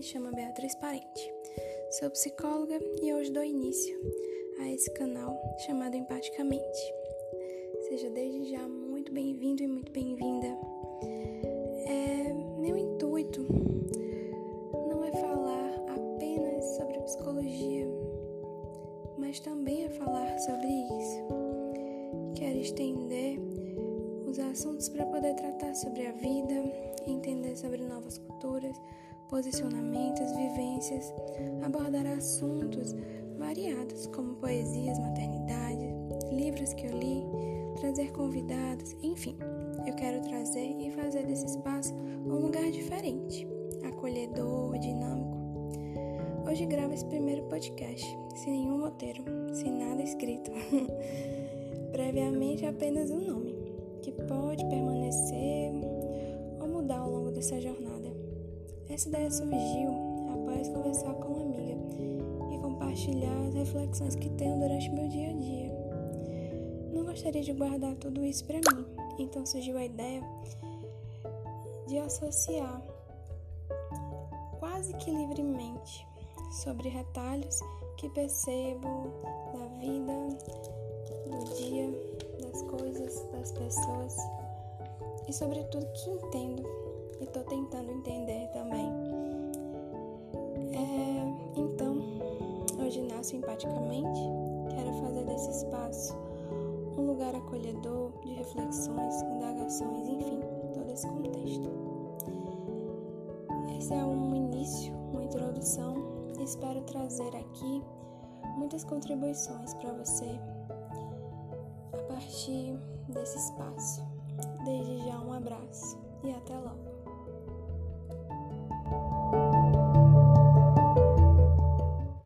chamo Beatriz Parente. Sou psicóloga e hoje dou início a esse canal chamado Empaticamente. Seja desde já muito bem-vindo e muito bem-vinda. É, meu intuito não é falar apenas sobre psicologia, mas também é falar sobre isso. Quero estender os assuntos para poder tratar sobre a vida, entender sobre novas culturas, posicionamentos, vivências, abordar assuntos variados como poesias, maternidade, livros que eu li, trazer convidados, enfim. Eu quero trazer e fazer desse espaço um lugar diferente, acolhedor, dinâmico. Hoje gravo esse primeiro podcast, sem nenhum roteiro, sem nada escrito. Previamente apenas um nome que pode permanecer dessa jornada. Essa ideia surgiu após conversar com uma amiga e compartilhar as reflexões que tenho durante meu dia a dia. Não gostaria de guardar tudo isso para mim, então surgiu a ideia de associar quase que livremente sobre retalhos que percebo da vida, do dia das coisas, das pessoas e, sobretudo, que entendo e estou tentando entender também. É, então, hoje nasço empaticamente, quero fazer desse espaço um lugar acolhedor de reflexões, indagações, enfim, todo esse contexto. Esse é um início, uma introdução e espero trazer aqui muitas contribuições para você partir desse espaço. Desde já um abraço e até logo.